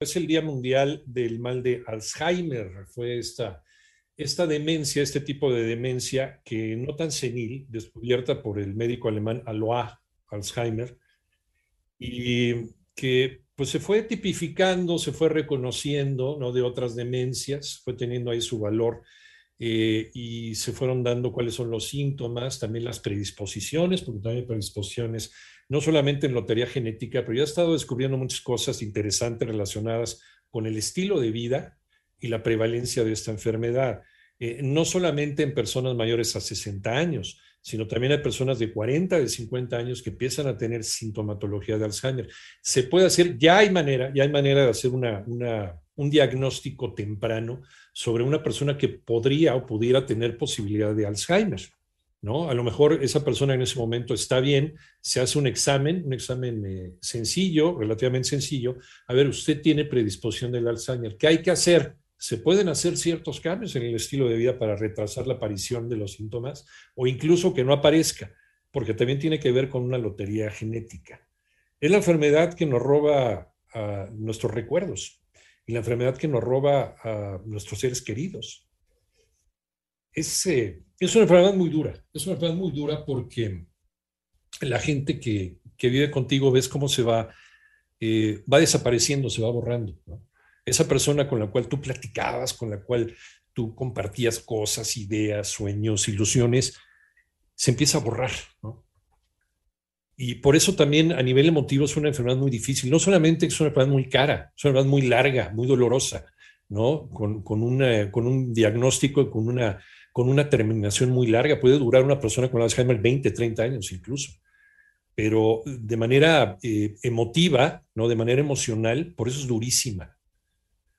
Es el Día Mundial del Mal de Alzheimer. Fue esta, esta demencia, este tipo de demencia que no tan senil, descubierta por el médico alemán Alois Alzheimer, y que pues se fue tipificando, se fue reconociendo ¿no? de otras demencias, fue teniendo ahí su valor eh, y se fueron dando cuáles son los síntomas, también las predisposiciones, porque también hay predisposiciones no solamente en lotería genética, pero ya he estado descubriendo muchas cosas interesantes relacionadas con el estilo de vida y la prevalencia de esta enfermedad. Eh, no solamente en personas mayores a 60 años, sino también hay personas de 40, de 50 años que empiezan a tener sintomatología de Alzheimer. Se puede hacer, ya hay manera, ya hay manera de hacer una, un diagnóstico temprano sobre una persona que podría o pudiera tener posibilidad de Alzheimer. ¿no? A lo mejor esa persona en ese momento está bien, se hace un examen, un examen eh, sencillo, relativamente sencillo. A ver, usted tiene predisposición del Alzheimer. ¿Qué hay que hacer? Se pueden hacer ciertos cambios en el estilo de vida para retrasar la aparición de los síntomas o incluso que no aparezca, porque también tiene que ver con una lotería genética. Es la enfermedad que nos roba nuestros recuerdos y la enfermedad que nos roba a nuestros seres queridos. Es, eh, es una enfermedad muy dura, es una enfermedad muy dura porque la gente que, que vive contigo ves cómo se va, eh, va desapareciendo, se va borrando. Esa persona con la cual tú platicabas, con la cual tú compartías cosas, ideas, sueños, ilusiones, se empieza a borrar. Y por eso también a nivel emotivo es una enfermedad muy difícil. No solamente es una enfermedad muy cara, es una enfermedad muy larga, muy dolorosa, ¿no? Con, con, una, con un diagnóstico, con una con una terminación muy larga. Puede durar una persona con Alzheimer 20, 30 años incluso. Pero de manera eh, emotiva, ¿no? de manera emocional, por eso es durísima.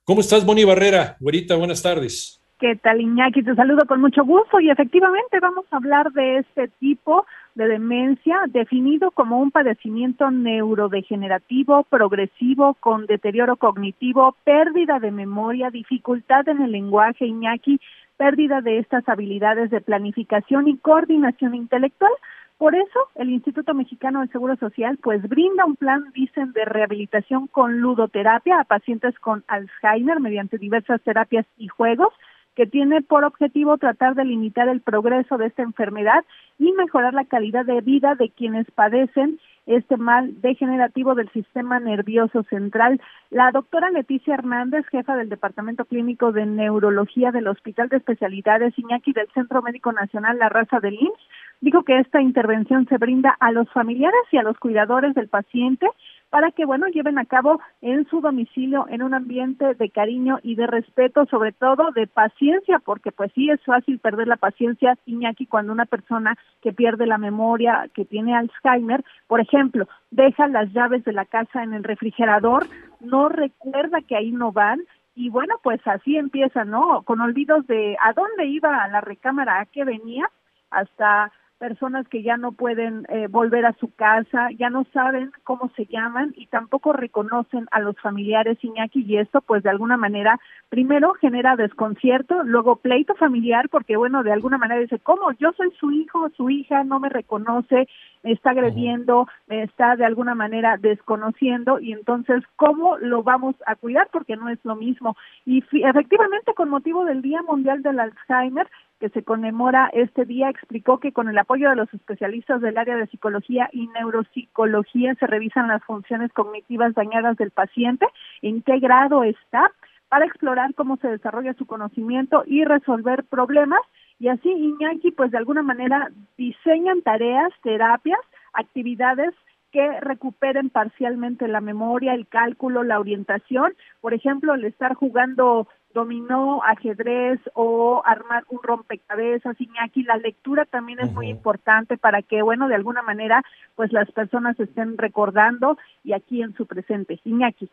¿Cómo estás, Moni Barrera? Güerita, buenas tardes. ¿Qué tal, Iñaki? Te saludo con mucho gusto y efectivamente vamos a hablar de este tipo de demencia definido como un padecimiento neurodegenerativo progresivo con deterioro cognitivo, pérdida de memoria, dificultad en el lenguaje, Iñaki, pérdida de estas habilidades de planificación y coordinación intelectual. Por eso, el Instituto Mexicano del Seguro Social pues brinda un plan, dicen, de rehabilitación con ludoterapia a pacientes con Alzheimer mediante diversas terapias y juegos que tiene por objetivo tratar de limitar el progreso de esta enfermedad y mejorar la calidad de vida de quienes padecen este mal degenerativo del sistema nervioso central. La doctora Leticia Hernández, jefa del Departamento Clínico de Neurología del Hospital de Especialidades Iñaki del Centro Médico Nacional La Raza del IMSS, dijo que esta intervención se brinda a los familiares y a los cuidadores del paciente para que, bueno, lleven a cabo en su domicilio en un ambiente de cariño y de respeto, sobre todo de paciencia, porque pues sí es fácil perder la paciencia, Iñaki, cuando una persona que pierde la memoria, que tiene Alzheimer, por ejemplo, deja las llaves de la casa en el refrigerador, no recuerda que ahí no van, y bueno, pues así empieza, ¿no? Con olvidos de a dónde iba a la recámara, a qué venía, hasta personas que ya no pueden eh, volver a su casa, ya no saben cómo se llaman y tampoco reconocen a los familiares Iñaki y esto pues de alguna manera primero genera desconcierto, luego pleito familiar porque bueno, de alguna manera dice, ¿cómo? Yo soy su hijo, su hija no me reconoce, me está agrediendo, me está de alguna manera desconociendo y entonces ¿cómo lo vamos a cuidar? Porque no es lo mismo. Y efectivamente con motivo del Día Mundial del Alzheimer que se conmemora este día, explicó que con el apoyo de los especialistas del área de psicología y neuropsicología se revisan las funciones cognitivas dañadas del paciente, en qué grado está, para explorar cómo se desarrolla su conocimiento y resolver problemas. Y así Iñaki, pues de alguna manera diseñan tareas, terapias, actividades que recuperen parcialmente la memoria, el cálculo, la orientación. Por ejemplo, el estar jugando dominó, ajedrez o armar un rompecabezas, Iñaki, la lectura también es muy importante para que, bueno, de alguna manera, pues las personas estén recordando y aquí en su presente. Iñaki.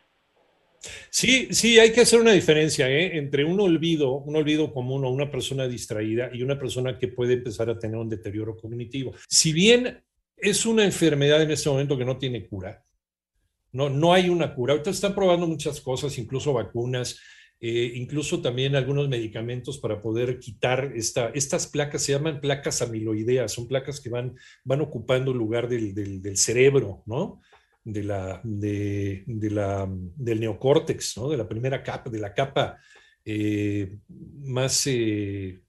Sí, sí, hay que hacer una diferencia ¿eh? entre un olvido, un olvido común o una persona distraída y una persona que puede empezar a tener un deterioro cognitivo. Si bien es una enfermedad en este momento que no tiene cura, no, no hay una cura. Ahorita están probando muchas cosas, incluso vacunas, eh, incluso también algunos medicamentos para poder quitar esta, estas placas, se llaman placas amiloideas, son placas que van, van ocupando el lugar del, cerebro, ¿no? De la, de, la, del neocórtex, ¿no? De la primera capa, de la capa eh, más, eh,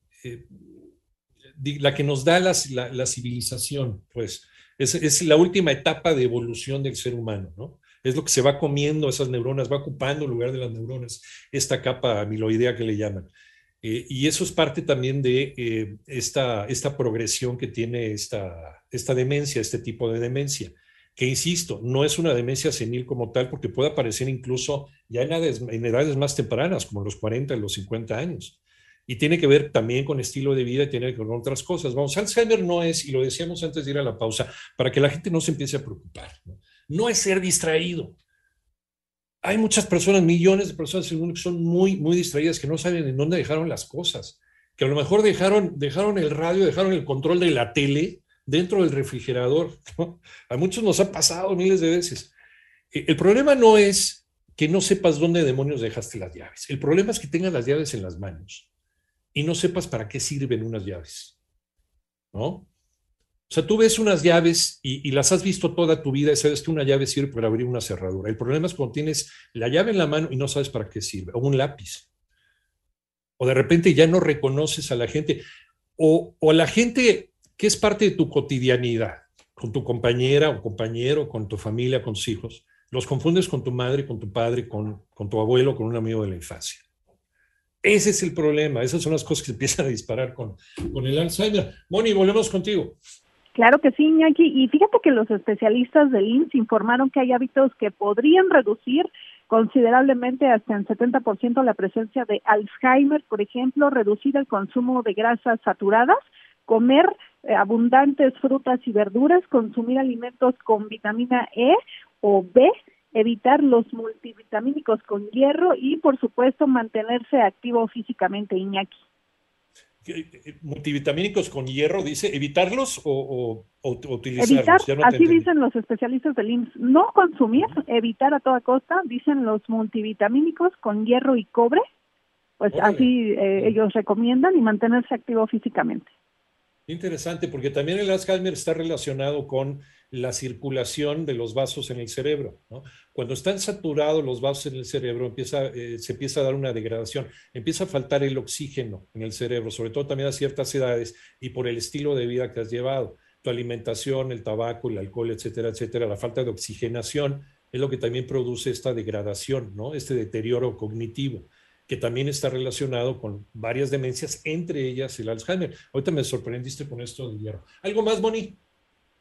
la que nos da la, la, civilización, pues, es, es la última etapa de evolución del ser humano, ¿no? Es lo que se va comiendo esas neuronas, va ocupando el lugar de las neuronas, esta capa amiloidea que le llaman. Eh, y eso es parte también de eh, esta, esta progresión que tiene esta, esta demencia, este tipo de demencia, que insisto, no es una demencia senil como tal, porque puede aparecer incluso ya en edades, en edades más tempranas, como los 40 y los 50 años. Y tiene que ver también con estilo de vida y tiene que ver con otras cosas. Vamos, Alzheimer no es, y lo decíamos antes de ir a la pausa, para que la gente no se empiece a preocupar. ¿no? No es ser distraído. Hay muchas personas, millones de personas en el mundo que son muy, muy distraídas, que no saben en dónde dejaron las cosas, que a lo mejor dejaron, dejaron el radio, dejaron el control de la tele dentro del refrigerador. A muchos nos ha pasado miles de veces. Eh, el problema no es que no sepas dónde demonios dejaste las llaves. El problema es que tengas las llaves en las manos y no sepas para qué sirven unas llaves. ¿No? O sea, tú ves unas llaves y, las has visto toda tu vida y sabes que una llave sirve para abrir una cerradura. El problema es cuando tienes la llave en la mano y no sabes para qué sirve, o un lápiz. O de repente ya no reconoces a la gente, o, o a la gente que es parte de tu cotidianidad, con tu compañera o compañero, con tu familia, con tus hijos. Los confundes con tu madre, con tu padre, con, con tu abuelo, con un amigo de la infancia. Ese es el problema. Esas son las cosas que empiezan a disparar con, con el Alzheimer. Moni, volvemos contigo. Claro que sí, Iñaki. Y fíjate que los especialistas del IMSS informaron que hay hábitos que podrían reducir considerablemente hasta en 70% la presencia de Alzheimer, por ejemplo, reducir el consumo de grasas saturadas, comer eh, abundantes frutas y verduras, consumir alimentos con vitamina E o B, evitar los multivitamínicos con hierro y, por supuesto, mantenerse activo físicamente, Iñaki multivitamínicos con hierro, dice, evitarlos o, utilizarlos. Evitar, así dicen los especialistas del IMSS, no consumir, evitar a toda costa, dicen los multivitamínicos con hierro y cobre, pues así eh, ellos recomiendan y mantenerse activo físicamente. Interesante, porque también el Alzheimer está relacionado con la circulación de los vasos en el cerebro. Cuando están saturados los vasos en el cerebro, empieza, eh, se empieza a dar una degradación, empieza a faltar el oxígeno en el cerebro, sobre todo también a ciertas edades y por el estilo de vida que has llevado. Tu alimentación, el tabaco, el alcohol, etcétera, etcétera, la falta de oxigenación es lo que también produce esta degradación, ¿no? este deterioro cognitivo que también está relacionado con varias demencias, entre ellas el Alzheimer. Ahorita me sorprendiste con esto del hierro. ¿Algo más, Moni?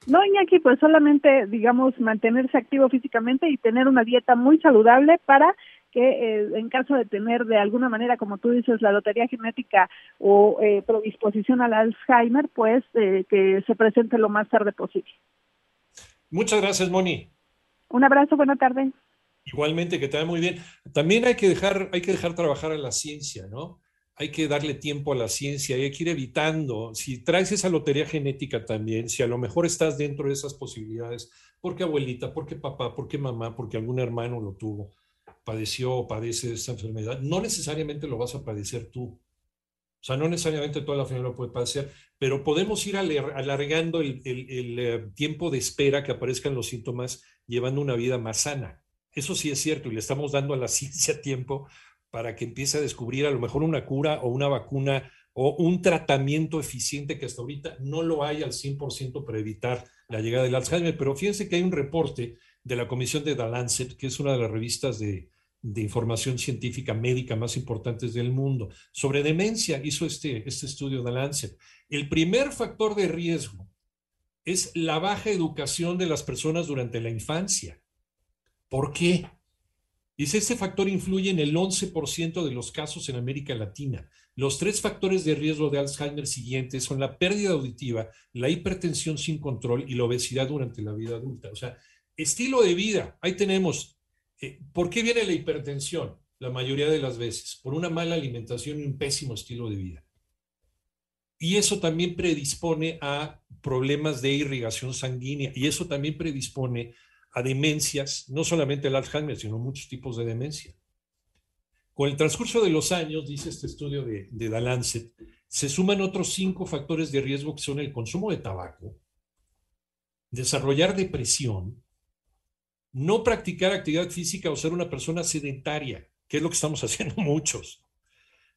No, Iñaki, pues solamente, digamos, mantenerse activo físicamente y tener una dieta muy saludable para que eh, en caso de tener de alguna manera, como tú dices, la lotería genética o eh, predisposición al Alzheimer, pues eh, que se presente lo más tarde posible. Muchas gracias, Moni. Un abrazo, buena tarde. Igualmente, que te vaya muy bien. También hay que dejar, hay que dejar trabajar a la ciencia, ¿no? Hay que darle tiempo a la ciencia, hay que ir evitando. Si traes esa lotería genética también, si a lo mejor estás dentro de esas posibilidades, porque abuelita, porque papá, porque mamá, porque algún hermano lo tuvo, padeció o padece esa enfermedad, no necesariamente lo vas a padecer tú. O sea, no necesariamente toda la familia lo puede padecer, pero podemos ir alargando el, el eh, tiempo de espera que aparezcan los síntomas, llevando una vida más sana. Eso sí es cierto y le estamos dando a la ciencia tiempo para que empiece a descubrir a lo mejor una cura o una vacuna o un tratamiento eficiente que hasta ahorita no lo hay al 100% para evitar la llegada del Alzheimer. Pero fíjense que hay un reporte de la Comisión de The Lancet, que es una de las revistas de, información científica médica más importantes del mundo, sobre demencia, hizo este, este estudio The Lancet. El primer factor de riesgo es la baja educación de las personas durante la infancia. ¿Por qué? Dice, este factor influye en el 11% de los casos en América Latina. Los tres factores de riesgo de Alzheimer siguientes son la pérdida auditiva, la hipertensión sin control y la obesidad durante la vida adulta. O sea, estilo de vida, ahí tenemos. Eh, ¿Por qué viene la hipertensión? La mayoría de las veces, por una mala alimentación y un pésimo estilo de vida. Y eso también predispone a problemas de irrigación sanguínea y eso también predispone a demencias, no solamente el Alzheimer, sino muchos tipos de demencia. Con el transcurso de los años, dice este estudio de, de The Lancet, se suman otros cinco factores de riesgo que son el consumo de tabaco, desarrollar depresión, no practicar actividad física o ser una persona sedentaria, que es lo que estamos haciendo muchos,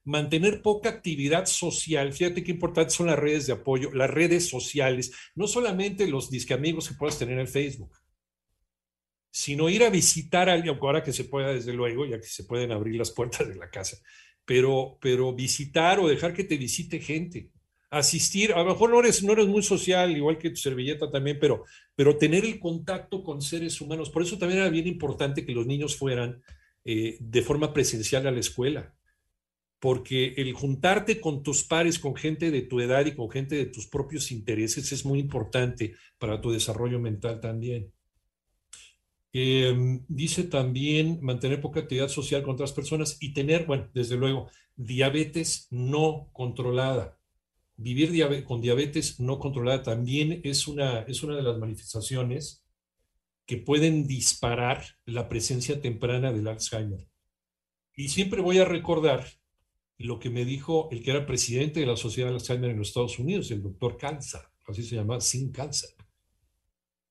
mantener poca actividad social. Fíjate qué importantes son las redes de apoyo, las redes sociales, no solamente los disque amigos que puedas tener en Facebook, sino ir a visitar a alguien, ahora que se pueda, desde luego, ya que se pueden abrir las puertas de la casa, pero, pero visitar o dejar que te visite gente, asistir, a lo mejor no eres, no eres muy social, igual que tu servilleta también, pero, pero tener el contacto con seres humanos. Por eso también era bien importante que los niños fueran eh, de forma presencial a la escuela porque el juntarte con tus pares, con gente de tu edad y con gente de tus propios intereses es muy importante para tu desarrollo mental también. Em, dice también mantener poca actividad social con otras personas y tener, bueno, desde luego, diabetes no controlada. Vivir con diabetes no controlada también es una, es una de las manifestaciones que pueden disparar la presencia temprana del Alzheimer. Y siempre voy a recordar lo que me dijo el que era presidente de la Sociedad de Alzheimer en los Estados Unidos, el doctor Cáncer, así se llama, sin cáncer,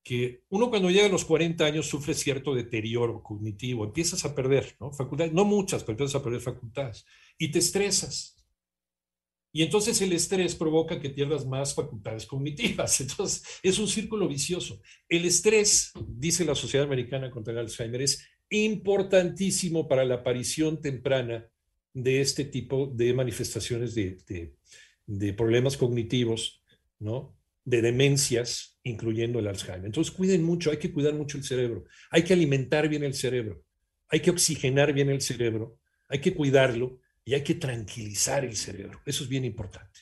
que uno cuando llega a los 40 años sufre cierto deterioro cognitivo, empiezas a perder ¿no? facultades, no muchas, pero empiezas a perder facultades, y te estresas. Y entonces el estrés provoca que pierdas más facultades cognitivas. Entonces es un círculo vicioso. El estrés, dice la Sociedad Americana contra el Alzheimer, es importantísimo para la aparición temprana de este tipo de manifestaciones de, problemas cognitivos, ¿no? de demencias, incluyendo el Alzheimer. Entonces, cuiden mucho, hay que cuidar mucho el cerebro, hay que alimentar bien el cerebro, hay que oxigenar bien el cerebro, hay que cuidarlo y hay que tranquilizar el cerebro. Eso es bien importante.